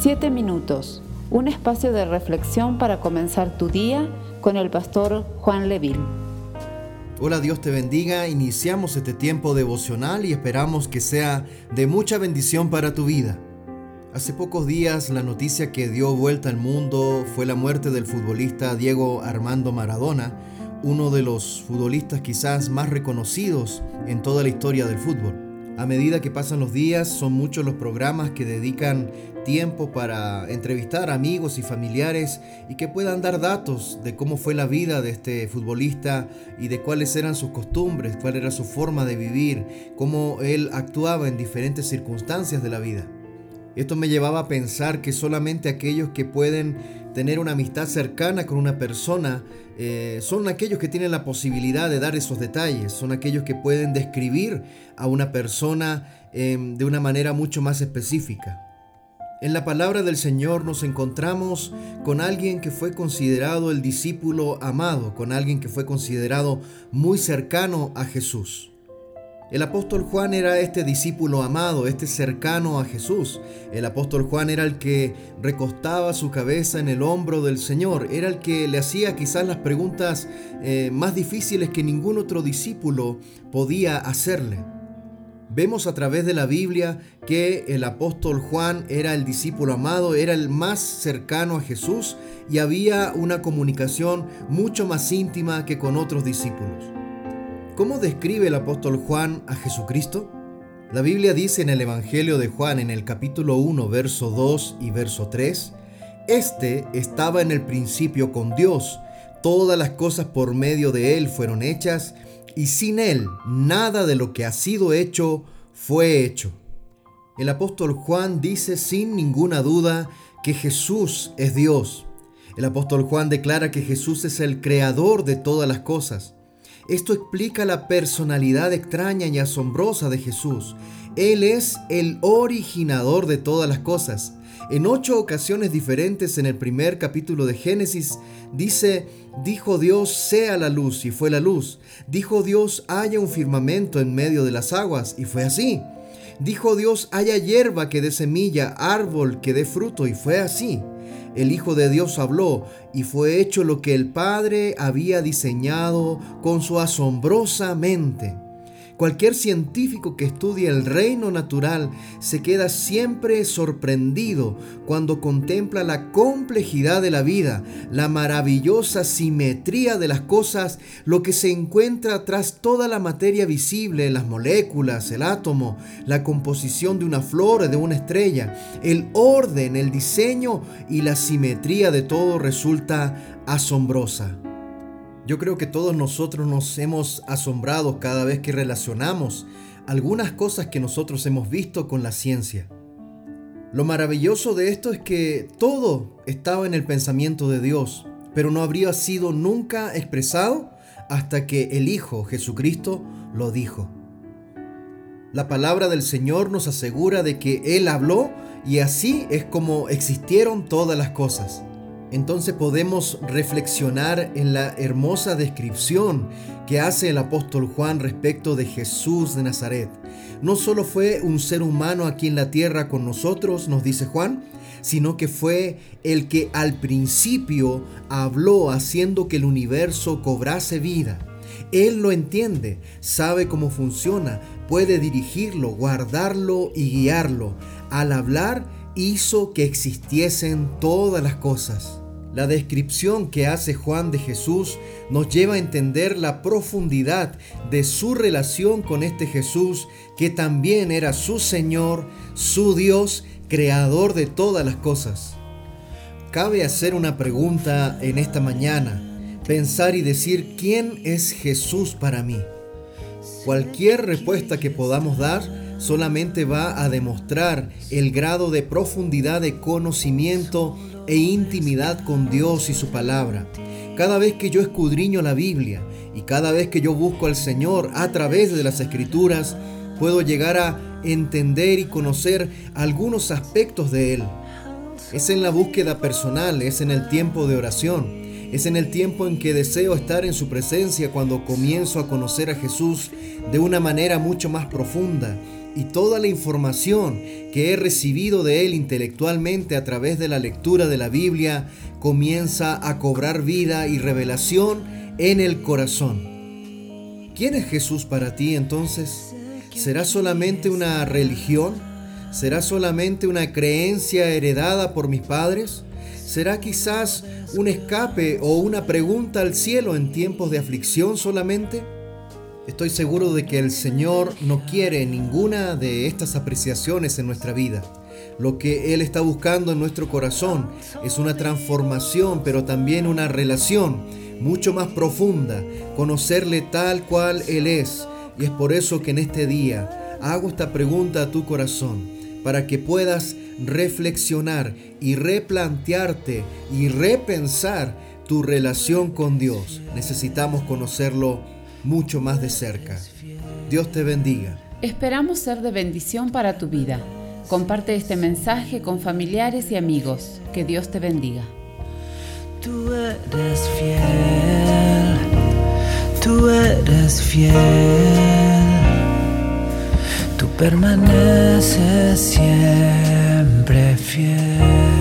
Siete minutos, un espacio de reflexión para comenzar tu día con el pastor Juan Leville. Hola, Dios te bendiga. Iniciamos este tiempo devocional y esperamos que sea de mucha bendición para tu vida. Hace pocos días la noticia que dio vuelta al mundo fue la muerte del futbolista Diego Armando Maradona, uno de los futbolistas quizás más reconocidos en toda la historia del fútbol. A medida que pasan los días, son muchos los programas que dedican tiempo para entrevistar amigos y familiares y que puedan dar datos de cómo fue la vida de este futbolista y de cuáles eran sus costumbres, cuál era su forma de vivir, cómo él actuaba en diferentes circunstancias de la vida. Esto me llevaba a pensar que solamente aquellos que pueden tener una amistad cercana con una persona eh, son aquellos que tienen la posibilidad de dar esos detalles, son aquellos que pueden describir a una persona em, de una manera mucho más específica. En la palabra del Señor nos encontramos con alguien que fue considerado el discípulo amado, con alguien que fue considerado muy cercano a Jesús. El apóstol Juan era este discípulo amado, este cercano a Jesús. El apóstol Juan era el que recostaba su cabeza en el hombro del Señor, era el que le hacía quizás las preguntas eh, más difíciles que ningún otro discípulo podía hacerle. Vemos a través de la Biblia que el apóstol Juan era el discípulo amado, era el más cercano a Jesús y había una comunicación mucho más íntima que con otros discípulos. ¿Cómo describe el apóstol Juan a Jesucristo? La Biblia dice en el Evangelio de Juan en el capítulo 1, verso 2 y verso 3, Este estaba en el principio con Dios, todas las cosas por medio de Él fueron hechas, y sin Él nada de lo que ha sido hecho fue hecho. El apóstol Juan dice sin ninguna duda que Jesús es Dios. El apóstol Juan declara que Jesús es el creador de todas las cosas. Esto explica la personalidad extraña y asombrosa de Jesús. Él es el originador de todas las cosas. En ocho ocasiones diferentes en el primer capítulo de Génesis dice, dijo Dios, sea la luz y fue la luz. Dijo Dios, haya un firmamento en medio de las aguas y fue así. Dijo Dios, haya hierba que dé semilla, árbol que dé fruto y fue así el Hijo de Dios habló y fue hecho lo que el Padre había diseñado con su asombrosa mente. Cualquier científico que estudie el reino natural se queda siempre sorprendido cuando contempla la complejidad de la vida, la maravillosa simetría de las cosas, lo que se encuentra tras toda la materia visible, las moléculas, el átomo, la composición de una flor o de una estrella, el orden, el diseño y la simetría de todo resulta asombrosa. Yo creo que todos nosotros nos hemos asombrado cada vez que relacionamos algunas cosas que nosotros hemos visto con la ciencia. Lo maravilloso de esto es que todo estaba en el pensamiento de Dios, pero no habría sido nunca expresado hasta que el Hijo Jesucristo lo dijo. La palabra del Señor nos asegura de que Él habló y así es como existieron todas las cosas entonces podemos reflexionar en la hermosa descripción que hace el apóstol Juan respecto de Jesús de Nazaret. No solo fue un ser humano aquí en la tierra con nosotros, nos dice Juan, sino que fue el que al principio habló haciendo que el universo cobrase vida. Él lo entiende, sabe cómo funciona, puede dirigirlo, guardarlo y guiarlo. Al hablar, hizo que existiesen todas las cosas. La descripción que hace Juan de Jesús nos lleva a entender la profundidad de su relación con este Jesús que también era su Señor, su Dios, creador de todas las cosas. Cabe hacer una pregunta en esta mañana, pensar y decir, ¿quién es Jesús para mí? Cualquier respuesta que podamos dar solamente va a demostrar el grado de profundidad de conocimiento e intimidad con Dios y su palabra. Cada vez que yo escudriño la Biblia y cada vez que yo busco al Señor a través de las escrituras, puedo llegar a entender y conocer algunos aspectos de Él. Es en la búsqueda personal, es en el tiempo de oración es en el tiempo en que deseo estar en su presencia cuando comienzo a conocer a Jesús de una manera mucho más profunda y toda la información que he recibido de Él intelectualmente a través de la lectura de la Biblia comienza a cobrar vida y revelación en el corazón. ¿Quién es Jesús para ti entonces? ¿Será solamente una religión? ¿Será solamente una creencia heredada por mis padres? ¿Será quizás un escape o una pregunta al cielo en tiempos de aflicción solamente? Estoy seguro de que el Señor no quiere ninguna de estas apreciaciones en nuestra vida. Lo que Él está buscando en nuestro corazón es una transformación, pero también una relación mucho más profunda, conocerle tal cual Él es. Y es por eso que en este día hago esta pregunta a tu corazón, para que puedas reflexionar y replantearte y repensar tu relación con Dios. Necesitamos conocerlo mucho más de cerca. Dios te bendiga. Esperamos ser de bendición para tu vida. Comparte este mensaje con familiares y amigos. Que Dios te bendiga. Tú eres fiel, tú eres fiel, tú permaneces siempre fiel.